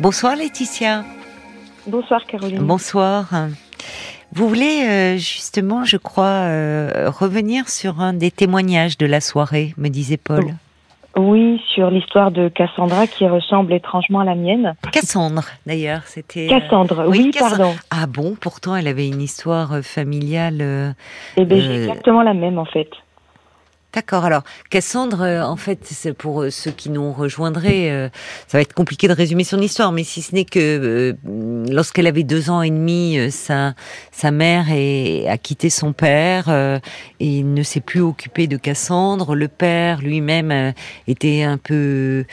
Bonsoir Laetitia. Bonsoir Caroline. Bonsoir. Vous voulez euh, justement, je crois, euh, revenir sur un des témoignages de la soirée, me disait Paul. Oui, sur l'histoire de Cassandra qui ressemble étrangement à la mienne. Cassandre, d'ailleurs, c'était. euh, Cassandre, oui, Cassandre. pardon. Ah bon, pourtant elle avait une histoire familiale. Eh bien, j'ai exactement la même en fait. D'accord. Alors, Cassandre, euh, en fait, c'est pour euh, ceux qui nous rejoindraient, euh, ça va être compliqué de résumer son histoire, mais si ce n'est que lorsqu'elle avait deux ans et demi, sa, sa mère est- a quitté son père et ne s'est plus occupé de Cassandre. Le père lui-même était un peu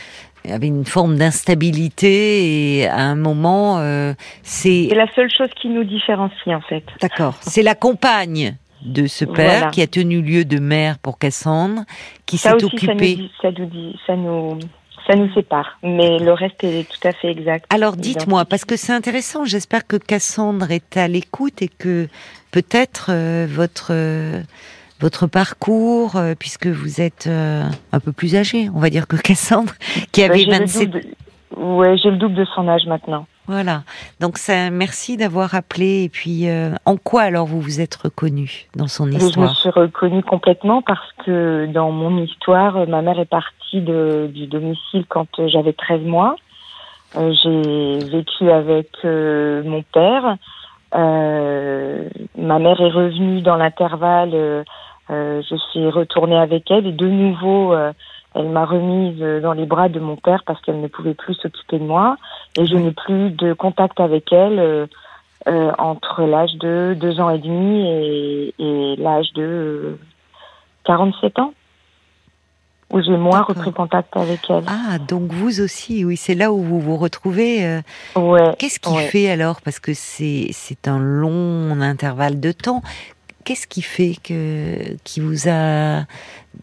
avait une forme d'instabilité et à un moment, euh, c'est C'est la seule chose qui nous différencie en fait. D'accord. C'est la compagne de ce père Voilà. qui a tenu lieu de mère pour Cassandre, qui s'est aussi, ça nous, dit- ça nous ça nous, ça nous sépare. Mais le reste est tout à fait exact. Alors dites-moi, parce que c'est intéressant, j'espère que Cassandre est à l'écoute et que peut-être euh, votre euh, votre parcours, euh, puisque vous êtes un peu plus âgé, on va dire que Cassandre, qui Ouais, avait j'ai le 27 double Ouais, j'ai le double de son âge maintenant. Voilà. Donc ça, merci d'avoir appelé. Et puis, euh, en quoi alors vous vous êtes reconnu dans son Et je me histoire? suis reconnue complètement parce que dans mon histoire, ma mère est partie de, du domicile quand j'avais 13 mois. Euh, j'ai vécu avec euh, mon père. Euh, ma mère est revenue dans l'intervalle. euh, euh, je suis retournée avec elle et de nouveau, euh, elle m'a remise euh, dans les bras de mon père parce qu'elle ne pouvait plus s'occuper de moi. Et je n'ai plus de contact avec elle. euh, euh, entre l'âge de deux ans et demi et, et l'âge de euh, 47 ans, où j'ai moins repris contact avec elle. Ah, donc vous aussi, oui, c'est là où vous vous retrouvez. ouais. Qu'est-ce qui ouais. fait alors? Parce que c'est un long intervalle de temps. Qu'est-ce qui fait que qui vous a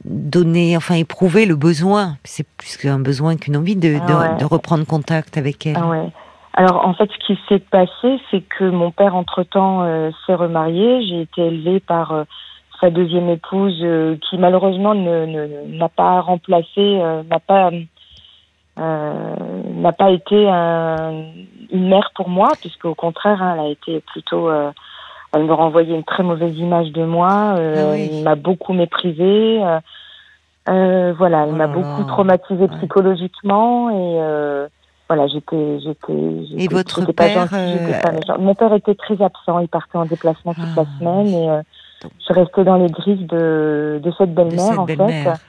donné, enfin éprouvé le besoin? C'est plus qu'un besoin qu'une envie de, Ah de, ouais. de reprendre contact avec elle. Ah ouais. Alors en fait, ce qui s'est passé, c'est que mon père entre-temps euh, s'est remarié. J'ai été élevée par euh, sa deuxième épouse, euh, qui malheureusement ne ne- n'a pas remplacé, n'a pas n'a pas été un- une mère pour moi, puisque au contraire, hein, elle a été plutôt elle me renvoyait une très mauvaise image de moi. euh, Ah oui. Elle m'a beaucoup méprisée. euh, euh, voilà, elle Oh m'a beaucoup traumatisée Ouais. psychologiquement et euh, voilà, j'étais, j'étais, j'étais- votre pas père, gentille, j'étais euh, pas méchante. Mon père était très absent, il partait en déplacement toute Ah, la semaine et euh, je restais dans les griffes de, de cette belle-mère en fait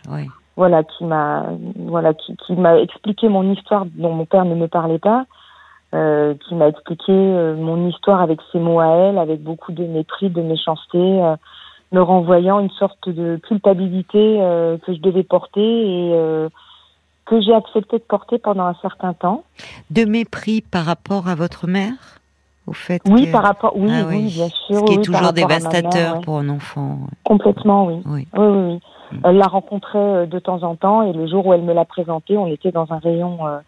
oui. voilà qui m'a voilà qui, qui m'a expliqué mon histoire dont mon père ne me parlait pas euh, qui m'a expliqué euh, mon histoire avec ses mots à elle avec beaucoup de mépris de méchanceté euh, me renvoyant une sorte de culpabilité euh, que je devais porter et euh, que j'ai accepté de porter pendant un certain temps De mépris par rapport à votre mère, au fait. oui que- par rapport oui Ah oui, oui. bien sûr Ce qui est oui, toujours dévastateur mère, pour un enfant. complètement oui Oui. Oui, oui, oui. Mm. Elle la rencontrait euh, de temps en temps et le jour où elle me l'a présentée, on était dans un rayon euh,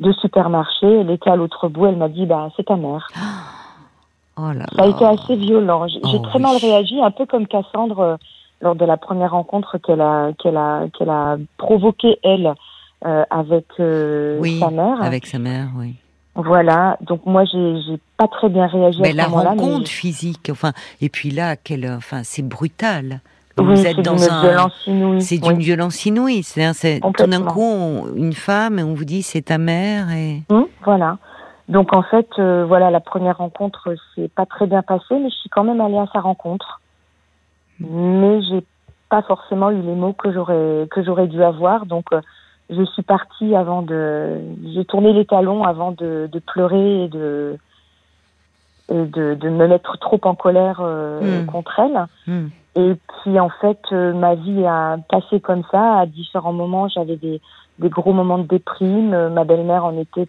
de supermarché. Elle était à l'autre bout. Elle m'a dit, bah, c'est ta mère. Oh là Ça a là. été assez violent. J'ai Oh très oui. mal réagi, un peu comme Cassandre euh, lors de la première rencontre qu'elle a, qu'elle a, qu'elle a provoquée elle euh, avec euh, Oui, sa mère. Avec sa mère, oui. Voilà. Donc moi, j'ai, pas très bien réagi Mais à ce la rencontre mais- physique, enfin, et puis là, quelle, enfin, c'est brutal. Vous oui, êtes dans un, violence inouïe. c'est Oui. d'une violence inouïe. C'est, tout d'un coup on- une femme et on vous dit c'est ta mère et Hum, voilà. Donc en fait, euh, voilà, la première rencontre s'est pas très bien passée, mais je suis quand même allée à sa rencontre. Mais j'ai pas forcément eu les mots que j'aurais que j'aurais dû avoir. Donc euh, je suis partie avant de, j'ai tourné les talons avant de, de pleurer et de et de, de me mettre trop en colère euh, Hmm. contre elle. Hmm. Et puis en fait, euh, ma vie a passé comme ça. À différents moments, j'avais des, des gros moments de déprime. Euh, ma belle-mère en était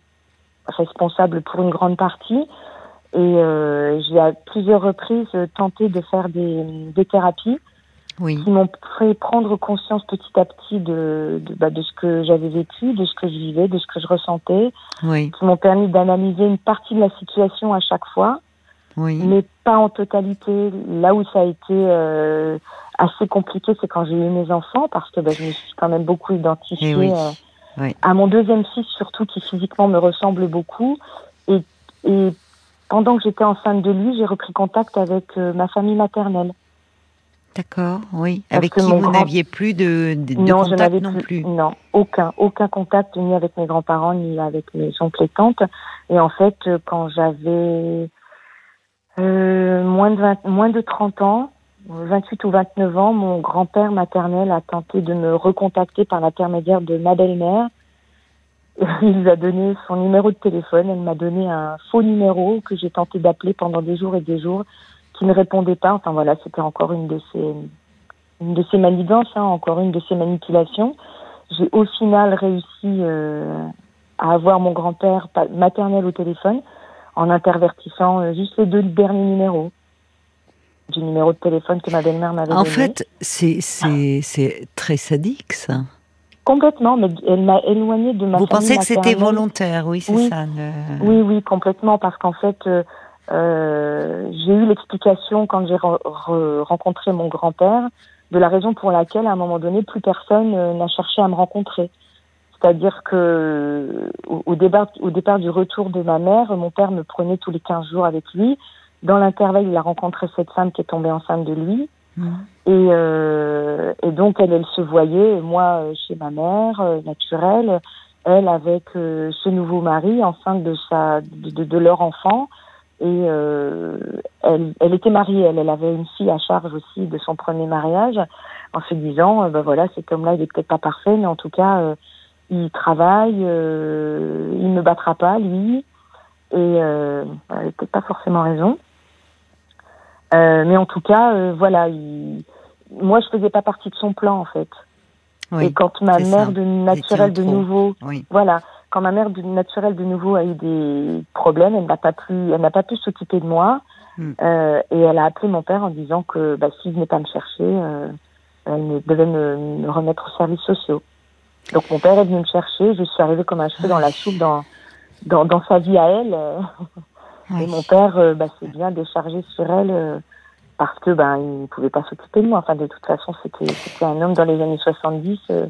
responsable pour une grande partie. Et euh, j'ai à plusieurs reprises euh, tenté de faire des, des thérapies oui, qui m'ont fait prendre conscience petit à petit de, de, bah, de ce que j'avais vécu, de ce que je vivais, de ce que je ressentais, oui, qui m'ont permis d'analyser une partie de la situation à chaque fois oui. mais pas en totalité. Là où ça a été euh, assez compliqué, c'est quand j'ai eu mes enfants, parce que bah, je me suis quand même beaucoup identifiée Eh oui. euh, à mon deuxième fils surtout qui physiquement me ressemble beaucoup. Et, et pendant que j'étais enceinte de lui, j'ai repris contact avec euh, ma famille maternelle. D'accord, oui. avec qui vous n'aviez plus de, de, non, contact je non plus, Non, aucun, aucun contact ni avec mes grands-parents ni avec mes oncles et tantes. Et en fait, euh, quand j'avais euh, moins de 20, moins de 30 ans, 28 ou 29 ans, mon grand-père maternel a tenté de me recontacter par l'intermédiaire de ma belle-mère. Il lui a donné son numéro de téléphone. Elle m'a donné un faux numéro que j'ai tenté d'appeler pendant des jours et des jours, qui ne répondait pas. Enfin voilà, c'était encore une de ces, une manigances, hein, encore une de ces manipulations. J'ai au final réussi euh, à avoir mon grand-père maternel au téléphone en intervertissant euh, juste les deux derniers numéros du numéro de téléphone que ma belle-mère m'avait donné. En fait, c'est c'est très sadique ça. Complètement, mais elle m'a éloignée de ma Vous pensez que c'était volontaire, oui, c'est ça. Oui, oui, complètement, parce qu'en fait, euh, euh j'ai eu l'explication quand j'ai rencontré mon grand-père de la raison pour laquelle, à un moment donné, plus personne euh, n'a cherché à me rencontrer. C'est-à-dire que au, départ, au départ du retour de ma mère, mon père me prenait tous les 15 jours avec lui. Dans l'intervalle, il a rencontré cette femme qui est tombée enceinte de lui. Mmh. Et, euh, et, donc, elle, elle se voyait, moi, euh, chez ma mère, euh, naturelle, elle avec euh, ce nouveau mari, enceinte de, sa, de, de leur enfant. Et euh, elle, elle était mariée, elle, elle avait une fille à charge aussi de son premier mariage, en se disant, ben voilà, cet homme-là, il est peut-être pas parfait, mais en tout cas, il travaille, euh, il ne battra pas, lui. Et euh, elle n'a peut-être pas forcément raison. Euh, mais en tout cas, euh, voilà, il... moi, je faisais pas partie de son plan, en fait. Oui, et quand ma mère de naturelle de nouveau, oui. voilà, quand ma mère de naturelle de nouveau a eu des problèmes, elle n'a pas pu, elle n'a pas pu s'occuper de moi. Hmm. Euh, et elle a appelé mon père en disant que bah, s'il venait pas me chercher, euh, elle devait me, me remettre aux services sociaux. Donc mon père est venu me chercher, je suis arrivée comme un cheveu dans la soupe dans, dans, dans sa vie à elle. Euh. Et mon père euh, bah, s'est bien déchargé sur elle euh, parce que ben il ne pouvait pas s'occuper de moi. Enfin de toute façon c'était c'était un homme dans les années 70, euh,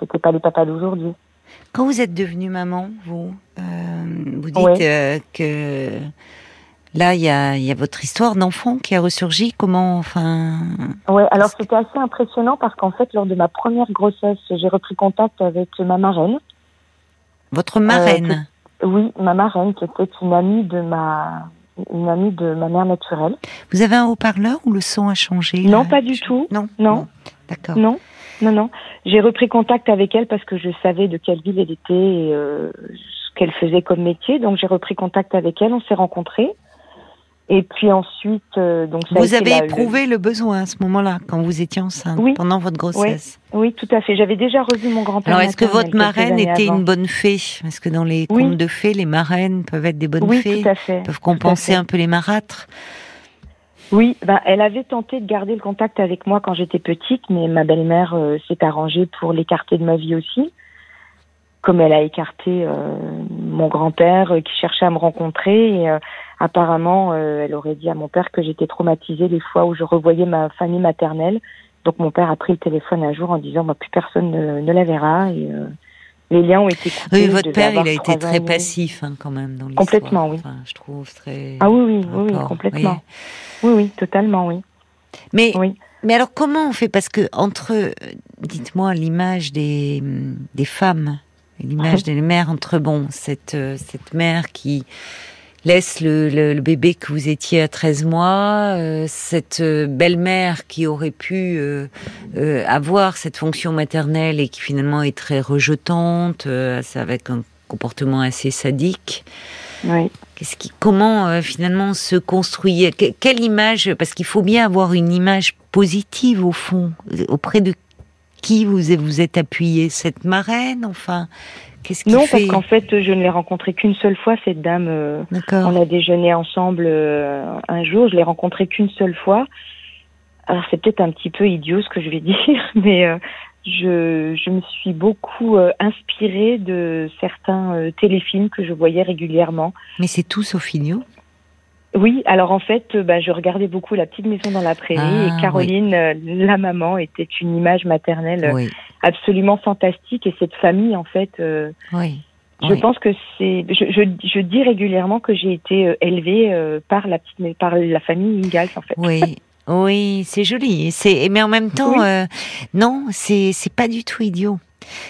c'était pas les papas d'aujourd'hui. Quand vous êtes devenue maman, vous vous dites que Là, il y a, y a, votre histoire d'enfant qui a ressurgi. Comment, enfin. Ouais, alors c'était assez impressionnant parce qu'en fait, lors de ma première grossesse, j'ai repris contact avec ma marraine. Votre marraine? Euh, oui, ma marraine, qui était une amie de ma, une amie de ma mère naturelle. Vous avez un haut-parleur ou le son a changé? Non, pas du tout. Non. Non. D'accord. Non. Non, non. J'ai repris contact avec elle parce que je savais de quelle ville elle était et euh, ce qu'elle faisait comme métier. Donc j'ai repris contact avec elle, on s'est rencontrés. Et puis ensuite, euh, donc ça vous avez éprouvé le... besoin à ce moment-là, quand vous étiez enceinte, oui. pendant votre grossesse. Oui, oui tout à fait. J'avais déjà revu mon grand-père. Alors, est-ce que votre marraine était une bonne fée? Parce que dans les oui. contes de fées, les marraines peuvent être des bonnes oui, fées, tout à fait. peuvent compenser un peu les marâtres? Oui, ben, elle avait tenté de garder le contact avec moi quand j'étais petite, mais ma belle-mère euh, s'est arrangée pour l'écarter de ma vie aussi comme elle a écarté euh, mon grand-père euh, qui cherchait à me rencontrer. Et, euh, apparemment, euh, elle aurait dit à mon père que j'étais traumatisée les fois où je revoyais ma famille maternelle. Donc mon père a pris le téléphone un jour en disant bah, plus personne ne, ne la verra. Et, les liens ont été coupés. Oui, votre père, il a été très passif hein, quand même dans l'histoire. Complètement, oui. Enfin, je trouve très. Ah oui, oui, oui, oui complètement. Oui. oui, oui, totalement, oui. Mais, oui. mais alors comment on fait? Parce que entre, dites-moi, l'image des, des femmes l'image des mères entre bon cette euh, cette mère qui laisse le, le, le, bébé que vous étiez à 13 mois, euh, cette euh, belle-mère qui aurait pu euh, euh, avoir cette fonction maternelle et qui finalement est très rejetante, avec un comportement assez sadique. Oui. Qu'est-ce qui, comment finalement se construit Quelle image Parce qu'il faut bien avoir une image positive au fond auprès de qui vous vous êtes appuyé? Cette marraine, enfin Qu'est-ce qui Non, fait... parce qu'en fait, je ne l'ai rencontrée qu'une seule fois, cette dame. Euh, on a déjeuné ensemble euh, un jour, je l'ai rencontrée qu'une seule fois. Alors c'est peut-être un petit peu idiot ce que je vais dire, mais euh, je, je me suis beaucoup euh, inspirée de certains téléfilms que je voyais régulièrement. Mais c'est tout idiot Oui, alors en fait, euh, bah, je regardais beaucoup La Petite Maison dans la Prairie Ah, et Caroline, euh, la maman, était une image maternelle euh, Oui, absolument fantastique et cette famille, en fait, euh, oui. je pense que c'est, je, je, je dis régulièrement que j'ai été élevée euh, par la petite, par la famille Ingalls, en fait. Oui, oui, c'est joli. C'est mais en même temps, euh, non, c'est c'est pas du tout idiot.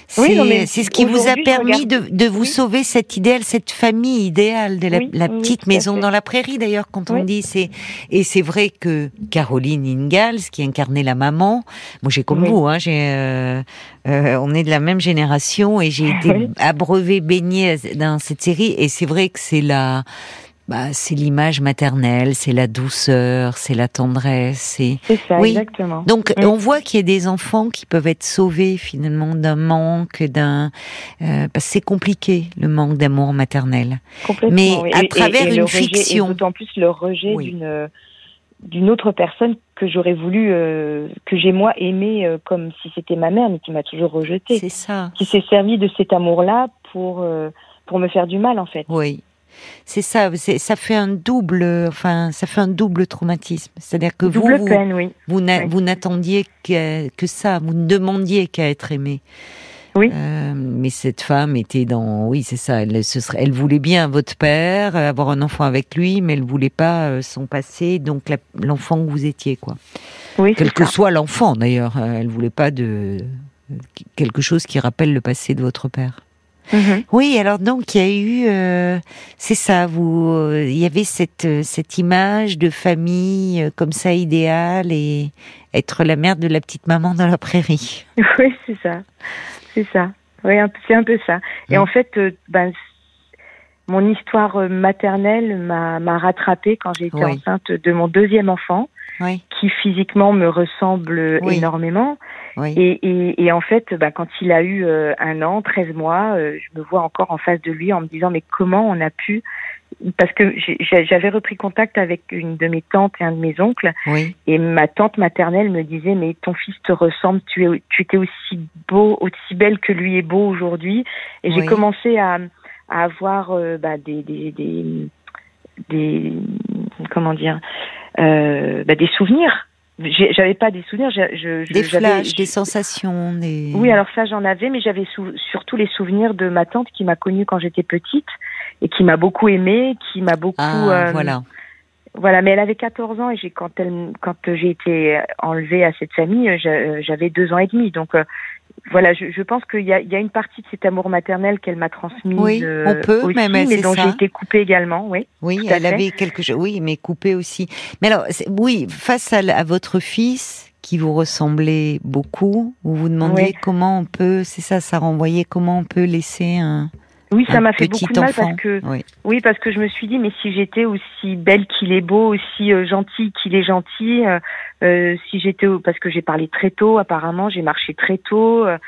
C'est Oui, ce qui vous a permis de, regarde- de vous Oui. sauver cet idéal, cette famille idéale de la, Oui, la oui, petite maison dans la prairie. D'ailleurs, quand on dit c'est et c'est vrai que Caroline Ingalls qui incarnait la maman, moi j'ai comme vous, hein, j'ai euh, euh, on est de la même génération et j'ai été abreuvée, baignée dans cette série et c'est vrai que c'est la bah, c'est l'image maternelle, c'est la douceur, c'est la tendresse, c'est ça, Oui. exactement. donc Mm. on voit qu'il y a des enfants qui peuvent être sauvés finalement d'un manque, d'un euh, c'est compliqué le manque d'amour maternel. Complètement. Mais oui. à Et- travers et, et une rejet- fiction. Et d'autant plus le rejet Oui. d'une d'une autre personne que j'aurais voulu euh, que j'ai moi aimé euh, comme si c'était ma mère, mais qui m'a toujours rejetée, C'est ça. qui s'est servi de cet amour-là pour euh, pour me faire du mal en fait. Oui. C'est ça, c'est- ça fait un double, enfin, ça fait un double traumatisme. C'est-à-dire que vous, Double vous, peine, oui. vous Oui. n'attendiez que, que ça, vous ne demandiez qu'à être aimé. Oui. Euh, mais cette femme était dans, oui, c'est ça. Elle, ce serait, elle voulait bien votre père, euh, avoir un enfant avec lui, mais elle voulait pas euh, son passé, donc l'enfant que vous étiez, quoi. Oui, Quel que ça. soit l'enfant, d'ailleurs, elle voulait pas de quelque chose qui rappelle le passé de votre père. Mhm. Oui, alors donc il y a eu, euh, c'est ça, vous, euh, il y avait cette euh, cette image de famille euh, comme ça idéale et être la mère de la petite maman dans la prairie. Oui, c'est ça. C'est ça. Oui, c'est un peu ça. Et Mm. en fait, ben, mon histoire maternelle m'a rattrapée quand j'étais Oui. enceinte de mon deuxième enfant, Oui, qui physiquement me ressemble Oui. énormément. Oui, Et, et, et en fait, ben, quand il a eu euh, un an, 13 mois, euh, je me vois encore en face de lui en me disant mais comment on a pu parce que j'avais repris contact avec une de mes tantes et un de mes oncles oui, et ma tante maternelle me disait, mais ton fils te ressemble, tu, es, tu étais aussi beau, aussi belle que lui est beau aujourd'hui. Et Oui. j'ai commencé à, à avoir euh, bah, des, des, des, des- comment dire, euh, bah, des souvenirs. J'avais pas des souvenirs, je, je, des flashs, des sensations, des. oui, alors ça j'en avais, mais j'avais surtout les souvenirs de ma tante qui m'a connue quand j'étais petite et qui m'a beaucoup aimée, qui m'a beaucoup ah, euh, voilà. voilà, mais elle avait 14 ans et j'ai quand elle quand j'ai été enlevée à cette famille, j'a- j'avais deux ans et demi. Donc euh, voilà, je, je pense qu'il y y a une partie de cet amour maternel qu'elle m'a transmis. Oui, euh, on peut, aussi, même, mais dont j'ai été coupée également. Oui. Oui, elle fait. avait quelque chose. Oui, mais coupé aussi. Mais alors, oui, face à votre fils qui vous ressemblait beaucoup, vous vous demandiez Oui. comment on peut, c'est ça, ça renvoyait comment on peut laisser un, Oui, ça m'a fait beaucoup de mal enfant. parce que Oui, oui, parce que je me suis dit mais si j'étais aussi belle qu'il est beau, aussi euh, gentil qu'il est gentil, euh, euh, si j'étais parce que j'ai parlé très tôt apparemment, j'ai marché très tôt. euh,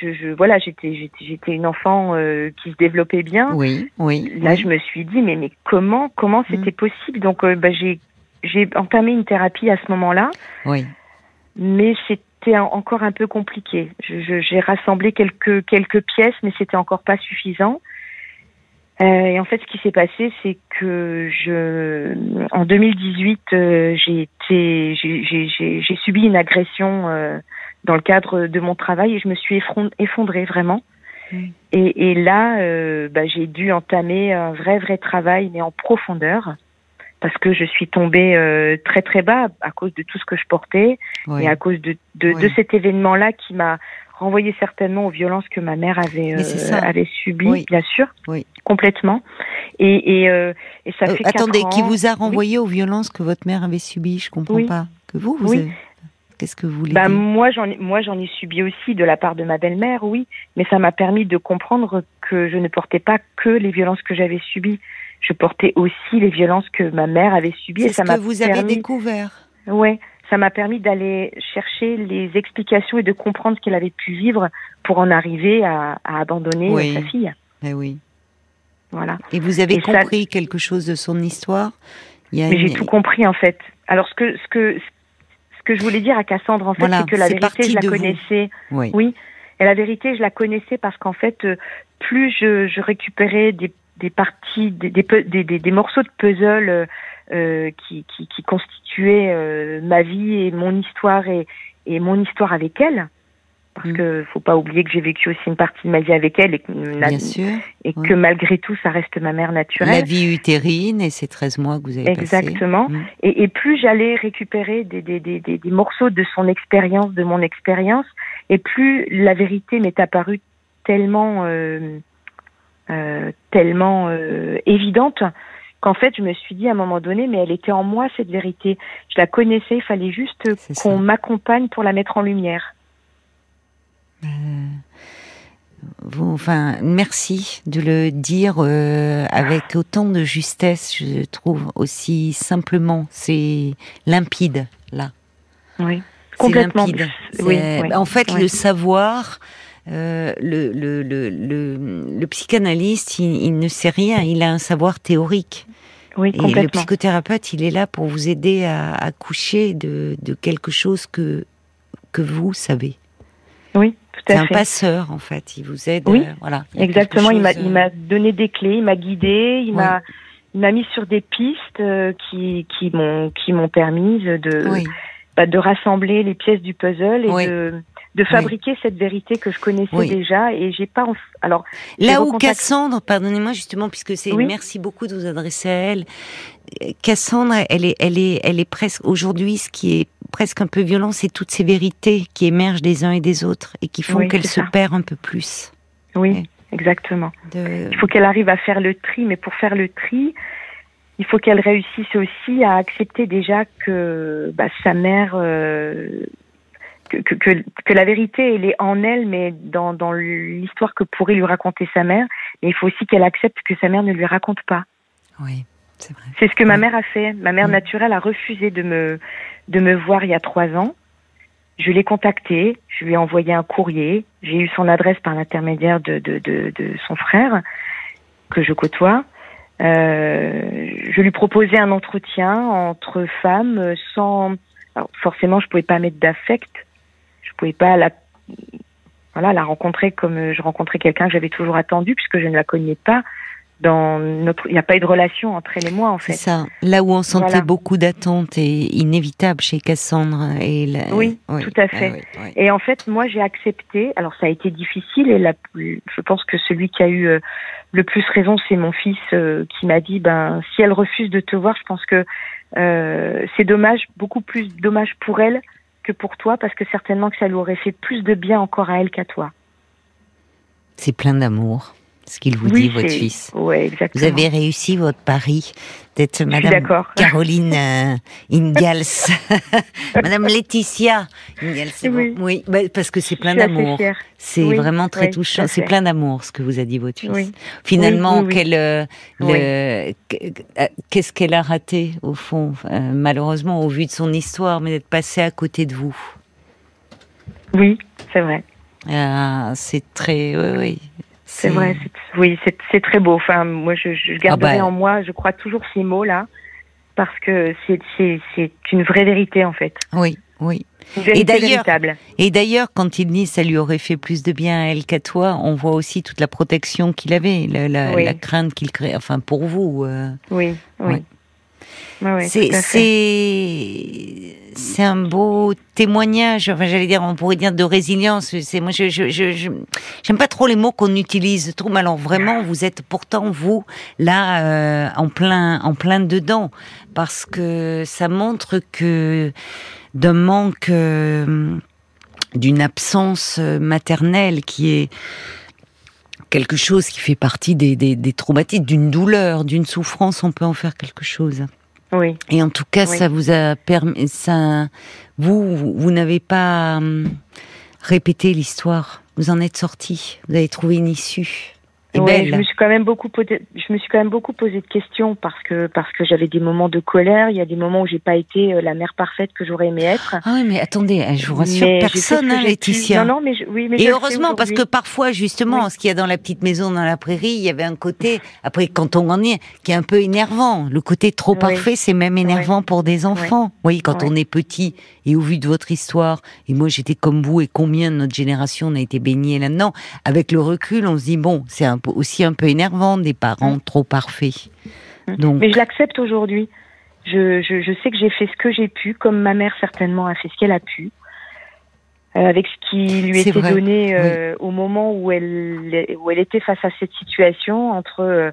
je, je voilà, j'étais j'étais j'étais une enfant euh, qui se développait bien. oui, oui. Là, oui. je me suis dit, mais, mais comment, comment Mm. c'était possible? Donc, euh, bah, j'ai, j'ai entamé une thérapie à ce moment-là, Oui, mais c'était en- encore un peu compliqué. J'ai rassemblé quelques, quelques pièces, mais c'était encore pas suffisant. Euh, et en fait, ce qui s'est passé, c'est que je, en 2018, euh, j'ai été, j'ai, subi une agression euh, dans le cadre de mon travail et je me suis effondrée vraiment. Mm. Et, et là, bah, j'ai dû entamer un vrai, vrai travail, mais en profondeur, parce que je suis tombée euh, très, très bas à cause de tout ce que je portais oui. et à cause de, de, Oui. de cet événement-là qui m'a renvoyé certainement aux violences que ma mère avait, euh, avait subies, Oui. bien sûr, complètement. Et, et, euh, et ça Euh, fait attendez, ans. qui vous a renvoyé aux violences que votre mère avait subies Je comprends Oui. pas. Que vous, vous avez- Qu'est-ce que vous voulez Bah, dire moi, j'en moi, j'en ai subi aussi de la part de ma belle-mère, oui. Mais ça m'a permis de comprendre que je ne portais pas que les violences que j'avais subies. Je portais aussi les violences que ma mère avait subies. Et ça m'a que vous avez découvert. ouais, ça m'a permis d'aller chercher les explications et de comprendre ce qu'elle avait pu vivre pour en arriver à, à abandonner Oui. sa fille. Eh oui. Voilà. Et vous avez Et ça- compris quelque chose de son histoire? Mais j'ai une- tout compris en fait. Alors ce que ce que ce que je voulais dire à Cassandre en fait, Voilà, c'est que la vérité je la vous. connaissais. Oui. Oui. Et la vérité je la connaissais parce qu'en fait euh, plus je, je récupérais des, des parties des, des, des, des- morceaux de puzzle euh, euh, qui, qui, qui, constituait euh, ma vie et mon histoire et, et mon histoire avec elle. Parce mm. que faut pas oublier que j'ai vécu aussi une partie de ma vie avec elle et que, et que malgré tout, ça reste ma mère naturelle. La vie utérine et ces 13 mois que vous avez Exactement. Mm. Et, et, plus j'allais récupérer des, des, des, des, morceaux de son expérience, de mon expérience, et plus la vérité m'est apparue tellement, euh, tellement euh, évidente qu'en fait, je me suis dit à un moment donné, mais elle était en moi, cette vérité. Je la connaissais, il fallait juste qu'on m'accompagne pour la mettre en lumière. Euh, vous, enfin, merci de le dire euh, avec autant de justesse, je trouve, aussi simplement. C'est limpide, là. Oui, complètement. Limpide. Oui, en fait, le savoir, euh, le, le, le, le, psychanalyste, il, ne sait rien, il a un savoir théorique. Oui, Et le psychothérapeute, il est là pour vous aider à accoucher de, de quelque chose que, que vous savez. Oui, tout à fait. C'est un passeur, en fait. Il vous aide. Oui, euh, voilà. exactement. Il m'a, il m'a donné des clés, il m'a guidé, il m'a, il m'a mis sur des pistes euh, qui, qui m'ont, qui m'ont permis de, bah, de rassembler les pièces du puzzle et de de fabriquer cette vérité que je connaissais déjà et j'ai pas alors là où Cassandre pardonnez-moi justement puisque c'est merci beaucoup de vous adresser à elle. Cassandre elle est elle est elle est presque aujourd'hui ce qui est presque un peu violent c'est toutes ces vérités qui émergent des uns et des autres et qui font qu'elle se perd un peu plus. Oui exactement. Il faut qu'elle arrive à faire le tri mais pour faire le tri il faut qu'elle réussisse aussi à accepter déjà que bah, sa mère euh, que, que, que, la vérité, elle est en elle, mais dans, dans l'histoire que pourrait lui raconter sa mère. Mais il faut aussi qu'elle accepte que sa mère ne lui raconte pas. Oui, c'est vrai. C'est ce que ma mère a fait. Ma mère naturelle a refusé de me, de me voir il y a trois ans. Je l'ai contactée, je lui ai envoyé un courrier. J'ai eu son adresse par l'intermédiaire de, de, de, de, son frère, que je côtoie. Euh, je lui proposais un entretien entre femmes sans... Alors forcément, je pouvais pas mettre d'affect, pouvais pas la voilà la rencontrer comme je rencontrais quelqu'un que j'avais toujours attendu puisque je ne la connais pas dans notre il n'y a pas eu de relation entre elle et moi en fait. C'est ça. Là où on sentait beaucoup d'attentes et inévitable chez Cassandre et oui, tout à fait. Et en fait moi j'ai accepté. Alors ça a été difficile et la je pense que celui qui a eu euh, le plus raison c'est mon fils euh, qui m'a dit ben si elle refuse de te voir je pense que euh, c'est dommage beaucoup plus dommage pour elle que pour toi parce que certainement que ça lui aurait fait plus de bien encore à elle qu'à toi. C'est plein d'amour, ce qu'il vous dit, votre fils. Ouais, exactement. Vous avez réussi votre pari d'être Madame Caroline euh, Ingalls, Madame Laetitia Ingalls. Oui, oui bah, parce que c'est plein d'amour. C'est vraiment très touchant. C'est plein d'amour ce que vous a dit votre fils. Finalement, euh, euh, qu'est-ce qu'elle a raté au fond, malheureusement au vu de son histoire, mais d'être passée à côté de vous? Oui, c'est vrai. Ah, c'est très, oui, oui. C'est vrai, oui, c'est très beau. Enfin, moi, je, je garderai ah bah. en moi, je crois toujours ces mots-là, parce que c'est une vraie vérité, en fait. Oui, oui. et d'ailleurs, et d'ailleurs, quand il dit ça lui aurait fait plus de bien à elle qu'à toi, on voit aussi toute la protection qu'il avait, la, la, crainte qu'il crée, enfin pour vous. Euh, oui, oui c'est c'est un beau témoignage. Enfin, j'allais dire, on pourrait dire de résilience. C'est moi, j'aime pas trop les mots qu'on utilise trop. Mais alors vraiment, vous êtes pourtant vous là euh, en plein en plein dedans parce que ça montre que d'un manque euh, d'une absence maternelle qui est quelque chose qui fait partie des traumatismes, d'une douleur, d'une souffrance, on peut en faire quelque chose. Et en tout cas, ça vous a permis, ça, vous, vous, n'avez pas hum, répété l'histoire. Vous en êtes sorti. Vous avez trouvé une issue. Ouais, je me suis quand même beaucoup posé, je me suis quand même beaucoup posé de questions parce que parce que j'avais des moments de colère, il y a des moments où j'ai pas été euh, la mère parfaite que j'aurais aimé être. Ah oui, mais attendez, hein, je vous rassure, personne, hein, Laetitia. Non, non, mais oui, mais et heureusement parce que parfois justement, ce qu'il y a dans la petite maison dans la prairie, il y avait un côté après quand on en est qui est un peu énervant. Le côté trop parfait, c'est même énervant pour des enfants. Oui, quand on est petit et au vu de votre histoire, et moi j'étais comme vous et combien de notre génération on a été baigné là-dedans, avec le recul, on se dit bon, c'est un aussi un peu énervant des parents mm. trop parfaits. Mm. Donc... Mais je l'accepte aujourd'hui. Je, je, je sais que j'ai fait ce que j'ai pu, comme ma mère certainement a fait ce qu'elle a pu, euh, avec ce qui lui était vrai, donné euh, au moment où elle, où elle était face à cette situation entre,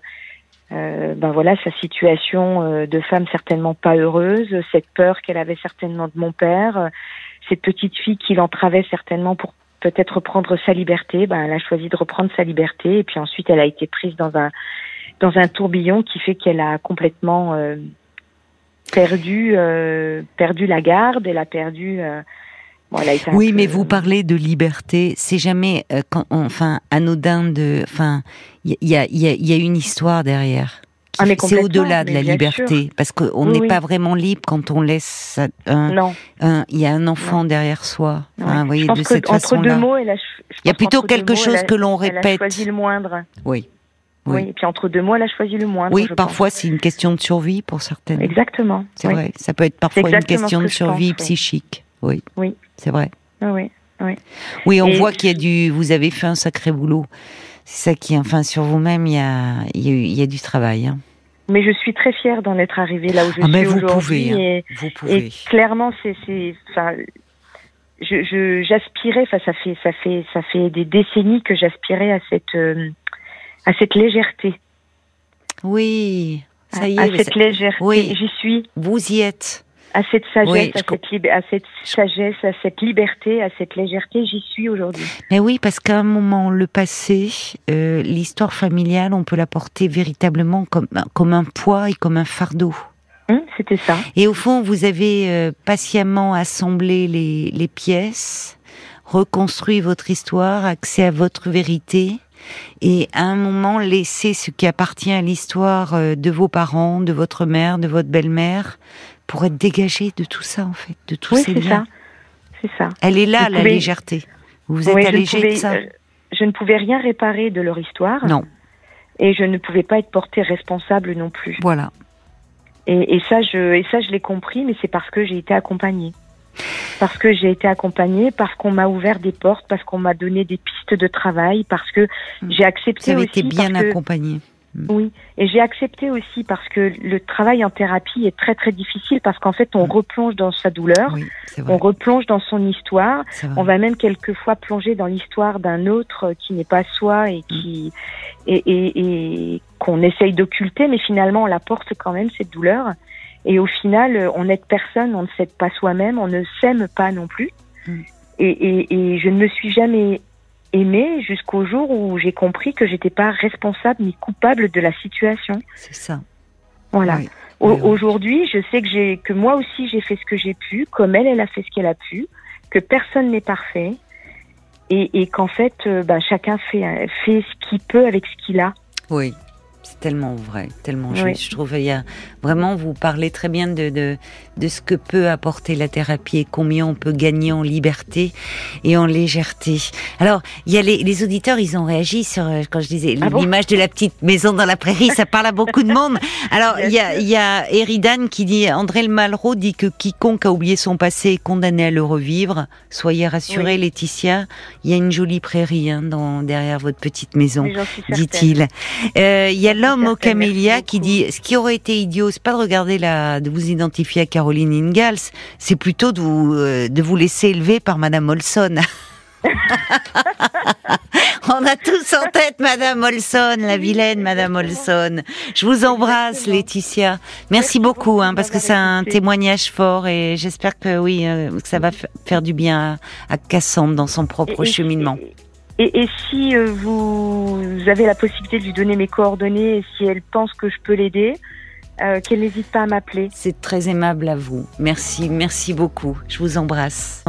euh, ben voilà, sa situation de femme certainement pas heureuse, cette peur qu'elle avait certainement de mon père, cette petite fille qui l'entravait certainement pour peut-être reprendre sa liberté. Ben, elle a choisi de reprendre sa liberté et puis ensuite elle a été prise dans un dans un tourbillon qui fait qu'elle a complètement euh, perdu euh, perdu la garde, elle a perdu. euh, bon, elle a été un Oui, peu- mais vous parlez de liberté. C'est jamais, quand, enfin, anodin de, enfin, il y a, il y, a, il y a une histoire derrière. Ah, c'est au-delà de la liberté, parce qu'on Oui, n'est oui. pas vraiment libre quand on laisse un, il y a un enfant derrière soi. Vous voyez, de cette entre deux façon-là. Il y a plutôt quelque chose a- que l'on Elle a répète. choisi le moindre. Oui, Oui. Et puis entre deux mots, elle a choisi le moindre. oui, parfois c'est une question de survie pour certaines. Exactement. C'est vrai. Ça peut être parfois une question de survie pense, psychique. Oui. Oui. C'est vrai. Oui, oui. Oui, on Et- voit qu'il y a du. Vous avez fait un sacré boulot. C'est ça qui, enfin, sur vous-même, il y a, il y a, eu- il y a du travail. hein. Mais je suis très fière d'en être arrivée là où je Ah, mais suis vous aujourd'hui. pouvez, hein. Et, Vous et pouvez. clairement, c'est, c'est, enfin, je, je, j'aspirais. Enfin, ça fait, ça fait, ça fait des décennies que j'aspirais à cette, euh, à cette légèreté. Oui, ça y à, est. à cette légèreté. oui. J'y suis. Vous y êtes. À cette sagesse, Oui, à, cette lib- à cette sagesse, à cette liberté, à cette légèreté, j'y suis aujourd'hui. Mais oui, parce qu'à un moment, le passé, euh, l'histoire familiale, on peut la porter véritablement comme, comme un poids et comme un fardeau. Hum, c'était ça. Et au fond, vous avez euh, patiemment assemblé les, les pièces, reconstruit votre histoire, accès à votre vérité, et à un moment laissé ce qui appartient à l'histoire euh, de vos parents, de votre mère, de votre belle-mère, pour être dégagé de tout ça en fait, de tous Oui, ces c'est liens. ça. C'est ça. Elle est là, Vous la légèreté. Vous vous êtes Oui, je ne allégé de ça. euh, je ne pouvais rien réparer de leur histoire. Non, Et je ne pouvais pas être portée responsable non plus. voilà. Et, et ça, je, et ça, je l'ai compris, mais c'est parce que j'ai été accompagnée. Parce que j'ai été accompagnée, parce qu'on m'a ouvert des portes, parce qu'on m'a donné des pistes de travail, parce que j'ai Vous accepté avez aussi. été bien parce que- accompagné. Oui, et j'ai accepté aussi parce que le travail en thérapie est très très difficile parce qu'en fait on Mm. replonge dans sa douleur, Oui, on replonge dans son histoire, on va même quelquefois plonger dans l'histoire d'un autre qui n'est pas soi et qui et, et, et qu'on essaye d'occulter, mais finalement on la porte quand même cette douleur. Et au final, on n'aide personne, on ne s'aide pas soi-même, on ne s'aime pas non plus. Mm. Et, et, et je ne me suis jamais aimée jusqu'au jour où j'ai compris que j'étais pas responsable ni coupable de la situation. C'est ça. Voilà. Oui. Au- Oui, oui. Aujourd'hui, je sais que j'ai que moi aussi j'ai fait ce que j'ai pu, comme elle, elle a fait ce qu'elle a pu, que personne n'est parfait et, et qu'en fait, euh, bah, chacun fait euh, fait ce qu'il peut avec ce qu'il a. Oui, c'est tellement vrai, tellement Oui. juste. Je trouve il y a vraiment vous parlez très bien de, de de ce que peut apporter la thérapie et combien on peut gagner en liberté et en légèreté. Alors il y a les, les auditeurs, ils ont réagi sur euh, quand je disais Ah bon l'image de la petite maison dans la prairie, ça parle à beaucoup de monde. Alors il y a il y a Eridan qui dit André le Malraux dit que quiconque a oublié son passé est condamné à le revivre. Soyez rassurés, Laetitia, il y a une jolie prairie hein, dans derrière votre petite maison Oui, dit-il. Euh, Il y a l'homme au camélia qui dit ce qui aurait été idiot, c'est pas de regarder la, de vous identifier à Caroline Ingalls, c'est plutôt de vous, euh, de vous laisser élever par Madame Olson. On a tous en tête Madame Olson, la vilaine Madame Olson. Je vous embrasse. Laetitia. Merci, beaucoup, hein, parce que c'est un témoignage fort et j'espère que oui, euh, que ça va faire du bien à, Cassandre dans son propre cheminement. Et, si euh, vous avez la possibilité de lui donner mes coordonnées et si elle pense que je peux l'aider, euh, qu'elle n'hésite pas à m'appeler. C'est très aimable à vous. Merci, merci beaucoup. Je vous embrasse.